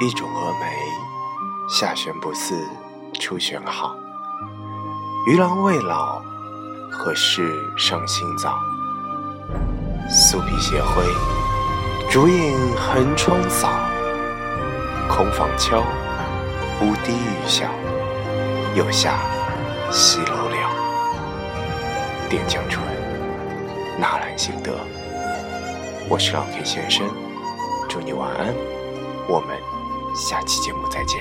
一种峨眉，下旋不似初旋好。鱼郎未老，何事伤心早？素笔斜挥，烛影横窗扫。空房敲，无低雨小。又下西楼了。点江春，纳兰性德。我是老 K 先生，祝你晚安，我们下期节目再见。